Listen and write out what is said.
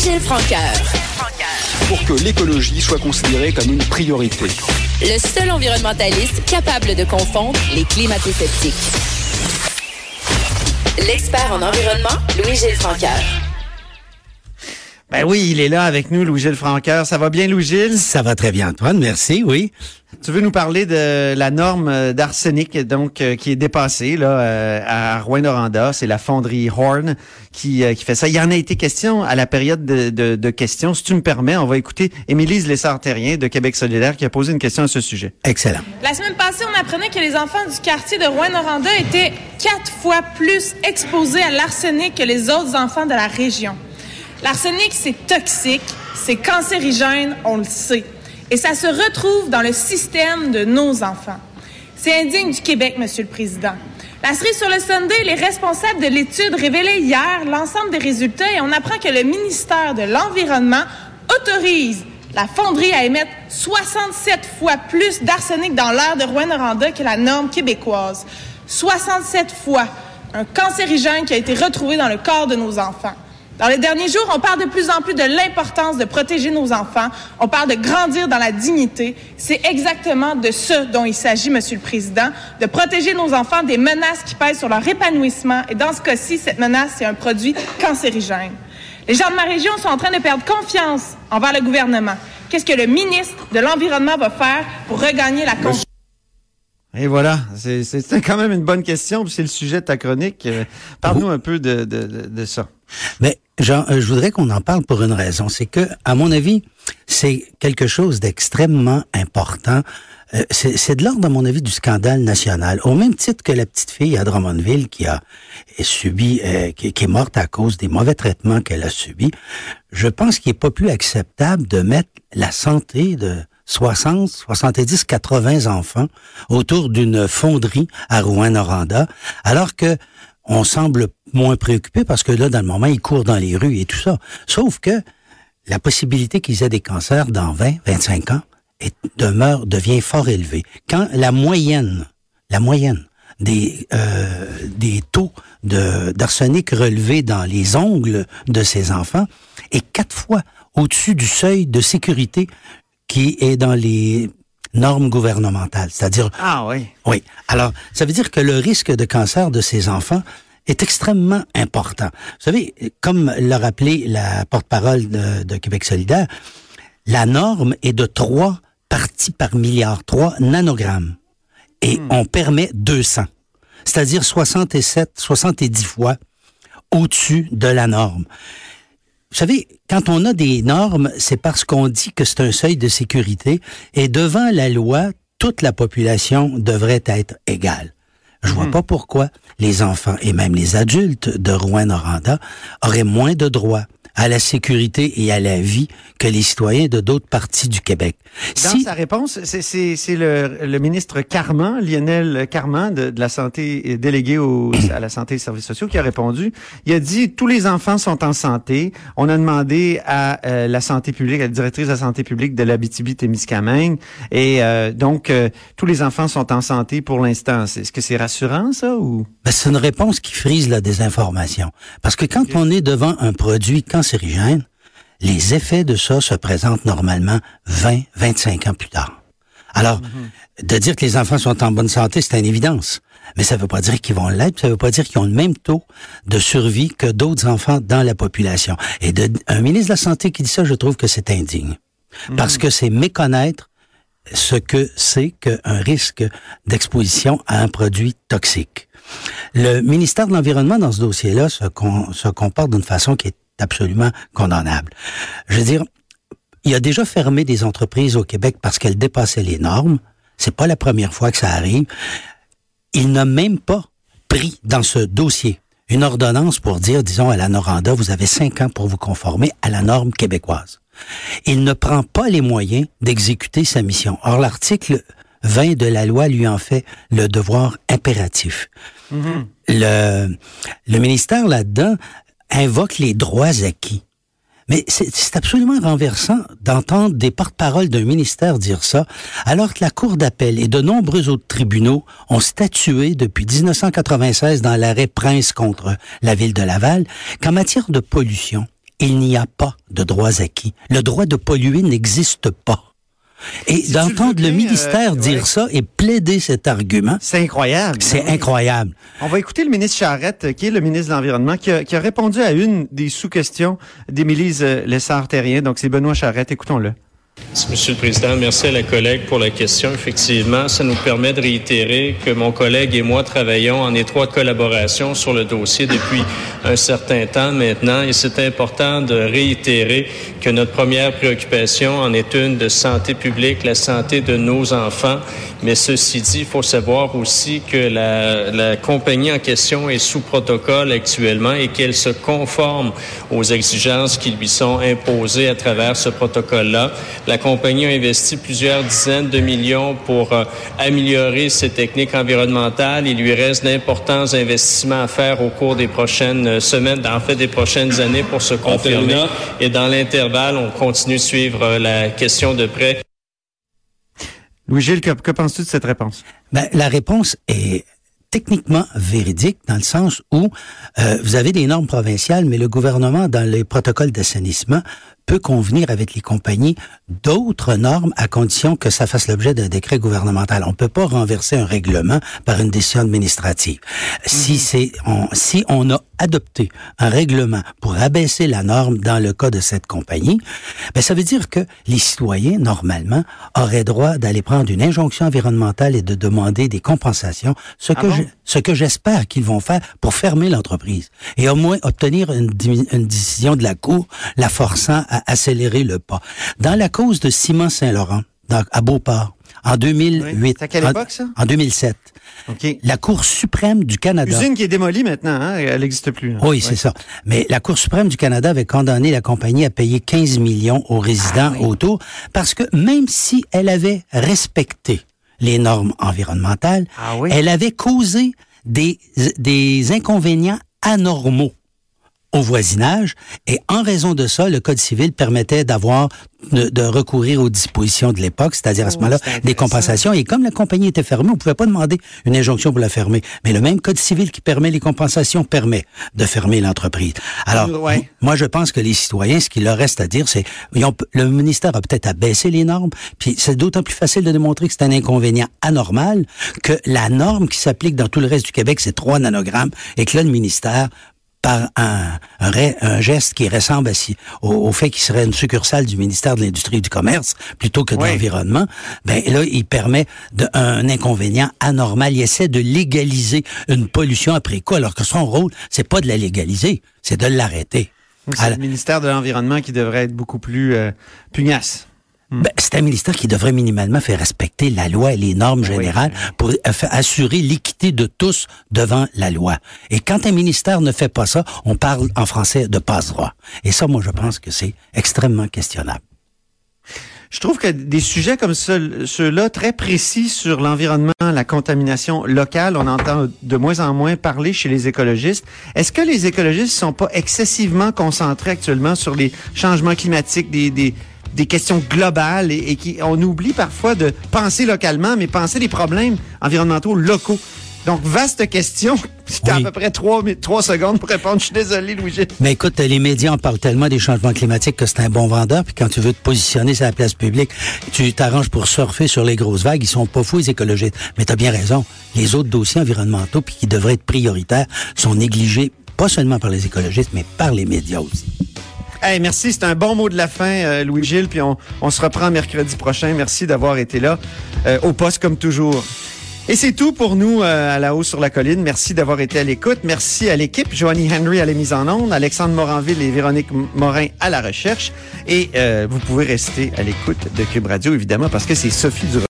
Louis-Gilles Francaire. Pour que l'écologie soit considérée comme une priorité. Le seul environnementaliste capable de confondre les climato-sceptiques. L'expert en environnement, Louis-Gilles Francaire. Ben oui, il est là avec nous, Louis-Gilles Franqueur. Ça va bien, Louis-Gilles? Ça va très bien, Antoine. Merci, oui. Tu veux nous parler de la norme d'arsenic, donc, euh, qui est dépassée, là, euh, à Rouen-Noranda. C'est la fonderie Horn qui, euh, qui fait ça. Il y en a été question à la période de, de, de questions. Si tu me permets, on va écouter Émilie Lessard-Terrien de Québec solidaire qui a posé une question à ce sujet. Excellent. La semaine passée, on apprenait que les enfants du quartier de Rouen-Noranda étaient quatre fois plus exposés à l'arsenic que les autres enfants de la région. L'arsenic, c'est toxique, c'est cancérigène, on le sait. Et ça se retrouve dans le système de nos enfants. C'est indigne du Québec, Monsieur le Président. La cerise sur le Sunday, les responsables de l'étude révélaient hier l'ensemble des résultats et on apprend que le ministère de l'Environnement autorise la fonderie à émettre 67 fois plus d'arsenic dans l'air de Rouen-Noranda que la norme québécoise. 67 fois. Un cancérigène qui a été retrouvé dans le corps de nos enfants. Dans les derniers jours, on parle de plus en plus de l'importance de protéger nos enfants. On parle de grandir dans la dignité. C'est exactement de ce dont il s'agit, Monsieur le Président, de protéger nos enfants des menaces qui pèsent sur leur épanouissement. Et dans ce cas-ci, cette menace, c'est un produit cancérigène. Les gens de ma région sont en train de perdre confiance envers le gouvernement. Qu'est-ce que le ministre de l'Environnement va faire pour regagner la confiance? Et voilà, c'est quand même une bonne question, puis c'est le sujet de ta chronique. Euh, Parle-nous un peu de, de, de, ça. Mais Jean, euh, je voudrais qu'on en parle pour une raison. C'est que, à mon avis, c'est quelque chose d'extrêmement important. Euh, c'est de l'ordre, à mon avis, du scandale national. Au même titre que la petite fille à Drummondville qui a subi, euh, qui, qui est morte à cause des mauvais traitements qu'elle a subis, je pense qu'il est pas plus acceptable de mettre la santé de 60, 70, 80 enfants autour d'une fonderie à Rouen-Noranda, alors que on semble moins préoccupé parce que là, dans le moment, ils courent dans les rues et tout ça. Sauf que la possibilité qu'ils aient des cancers dans 20, 25 ans demeure, devient fort élevée. Quand la moyenne, la moyenne des, euh, des taux d'arsenic relevés dans les ongles de ces enfants est quatre fois au-dessus du seuil de sécurité qui est dans les normes gouvernementales. C'est-à-dire, Ah oui. oui. Alors, ça veut dire que le risque de cancer de ces enfants est extrêmement important. Vous savez, comme l'a rappelé la porte-parole de, de Québec solidaire, la norme est de 3 parties par milliard, 3 nanogrammes. Et on permet 200. C'est-à-dire 67, 70 fois au-dessus de la norme. Vous savez, quand on a des normes, c'est parce qu'on dit que c'est un seuil de sécurité et devant la loi, toute la population devrait être égale. Je vois pas pourquoi les enfants et même les adultes de Rouen-Noranda auraient moins de droits à la sécurité et à la vie que les citoyens de d'autres parties du Québec. Dans Si- sa réponse, c'est- le, le ministre Carman, Lionel Carman, de, de la santé, euh, délégué au, à la santé et aux services sociaux, qui a répondu. Il a dit tous les enfants sont en santé. On a demandé à euh, la santé publique, à la directrice de la santé publique de l'Abitibi-Témiscamingue, et euh, donc euh, tous les enfants sont en santé pour l'instant. Est-ce que c'est rassurant ça ou? Ben, c'est une réponse qui frise la désinformation. Parce que quand on est devant un produit cancérigène, les effets de ça se présentent normalement 20, 25 ans plus tard. Alors, de dire que les enfants sont en bonne santé, c'est une évidence. Mais ça ne veut pas dire qu'ils vont l'être, ça ne veut pas dire qu'ils ont le même taux de survie que d'autres enfants dans la population. Et de, un ministre de la Santé qui dit ça, je trouve que c'est indigne. Parce que c'est méconnaître ce que c'est qu'un risque d'exposition à un produit toxique. Le ministère de l'Environnement, dans ce dossier-là, se, se comporte d'une façon qui est absolument condamnable. Je veux dire, il a déjà fermé des entreprises au Québec parce qu'elles dépassaient les normes. C'est pas la première fois que ça arrive. Il n'a même pas pris dans ce dossier une ordonnance pour dire, disons, à la Noranda, vous avez cinq ans pour vous conformer à la norme québécoise. Il ne prend pas les moyens d'exécuter sa mission. Or, l'article 20 de la loi lui en fait le devoir impératif. Le, le ministère là-dedans invoque les droits acquis. Mais c'est absolument renversant d'entendre des porte-paroles d'un ministère dire ça, alors que la Cour d'appel et de nombreux autres tribunaux ont statué depuis 1996 dans l'arrêt Prince contre la ville de Laval qu'en matière de pollution, il n'y a pas de droits acquis. Le droit de polluer n'existe pas. Et Si d'entendre le ministère euh, dire ouais. ça et plaider cet argument, C'est incroyable. c'est Ah oui. incroyable. On va écouter le ministre Charrette, euh, qui est le ministre de l'Environnement, qui a, qui a répondu à une des sous-questions d'Émilise euh, Lessard-Terrien. Donc, c'est Benoît Charrette. Écoutons-le. Monsieur le Président, merci à la collègue pour la question. Effectivement, ça nous permet de réitérer que mon collègue et moi travaillons en étroite collaboration sur le dossier depuis un certain temps maintenant et c'est important de réitérer que notre première préoccupation en est une de santé publique, la santé de nos enfants. Mais ceci dit, il faut savoir aussi que la, compagnie en question est sous protocole actuellement et qu'elle se conforme aux exigences qui lui sont imposées à travers ce protocole-là. Compagnie a investi plusieurs dizaines de millions pour euh, améliorer ses techniques environnementales. Il lui reste d'importants investissements à faire au cours des prochaines euh, semaines, en fait des prochaines années pour se confirmer. Et dans l'intervalle, on continue de suivre euh, la question de près. Louis-Gilles, que, que penses-tu de cette réponse? Ben, la réponse est techniquement véridique dans le sens où euh, vous avez des normes provinciales, mais le gouvernement, dans les protocoles d'assainissement, peut convenir avec les compagnies d'autres normes à condition que ça fasse l'objet d'un décret gouvernemental. On peut pas renverser un règlement par une décision administrative. Si c'est on, si on a adopté un règlement pour abaisser la norme dans le cas de cette compagnie, ben ça veut dire que les citoyens normalement auraient droit d'aller prendre une injonction environnementale et de demander des compensations, ce Ah que bon? je, ce que j'espère qu'ils vont faire pour fermer l'entreprise et au moins obtenir une, une décision de la Cour la forçant à accélérer le pas. Dans la cause de Simon Saint-Laurent, à Beauport, en 2008, Oui. C'est à quelle époque, ça? en 2007, OK. la Cour suprême du Canada. Usine qui est démolie maintenant, hein? Elle n'existe plus. là. Oui, Ouais. c'est ça. Mais la Cour suprême du Canada avait condamné la compagnie à payer 15 millions aux résidents Ah autour parce que même si elle avait respecté les normes environnementales, Ah oui? elle avait causé des, des inconvénients anormaux au voisinage et en raison de ça, le Code civil permettait d'avoir de, de recourir aux dispositions de l'époque, c'est-à-dire à ce Oh, moment-là des compensations. Et comme la compagnie était fermée, on pouvait pas demander une injonction pour la fermer. Mais le même Code civil qui permet les compensations permet de fermer l'entreprise. Alors, Ouais. m- moi, je pense que les citoyens, ce qu'il leur reste à dire, c'est le ministère a peut-être à baisser les normes, puis c'est d'autant plus facile de démontrer que c'est un inconvénient anormal que la norme qui s'applique dans tout le reste du Québec, c'est 3 nanogrammes, et que là, le ministère par un, un, ré- un geste qui ressemble à au, au fait qu'il serait une succursale du ministère de l'Industrie et du Commerce plutôt que de Oui. l'Environnement, ben là, il permet de, un inconvénient anormal. Il essaie de légaliser une pollution après quoi, alors que son rôle, c'est pas de la légaliser, c'est de l'arrêter. C'est le ministère de l'Environnement qui devrait être beaucoup plus euh, pugnace. Ben, c'est un ministère qui devrait minimalement faire respecter la loi et les normes oui. générales pour euh, assurer l'équité de tous devant la loi. Et quand un ministère ne fait pas ça, on parle en français de passe-droit. Et ça, moi, je pense que c'est extrêmement questionnable. Je trouve que des sujets comme ce- ceux-là, très précis sur l'environnement, la contamination locale, on entend de moins en moins parler chez les écologistes. Est-ce que les écologistes sont pas excessivement concentrés actuellement sur les changements climatiques, des, des, des questions globales et, et qui on oublie parfois de penser localement, mais penser les problèmes environnementaux locaux. Donc, vaste question. C'était Oui. à peu près trois, trois secondes pour répondre. Je suis désolé, louis Mais écoute, les médias en parlent tellement des changements climatiques que c'est un bon vendeur. Puis quand tu veux te positionner sur la place publique, tu t'arranges pour surfer sur les grosses vagues. Ils sont pas fous, les écologistes. Mais tu as bien raison. Les autres dossiers environnementaux, puis qui devraient être prioritaires, sont négligés pas seulement par les écologistes, mais par les médias aussi. Hey, merci, c'est un bon mot de la fin, euh, Louis-Gilles, puis on, on se reprend mercredi prochain. Merci d'avoir été là, euh, au poste comme toujours. Et c'est tout pour nous euh, à la hausse sur la colline. Merci d'avoir été à l'écoute. Merci à l'équipe, Joanie Henry à la mise en onde, Alexandre Moranville et Véronique Morin à la recherche. Et euh, vous pouvez rester à l'écoute de Cube Radio, évidemment, parce que c'est Sophie Durocher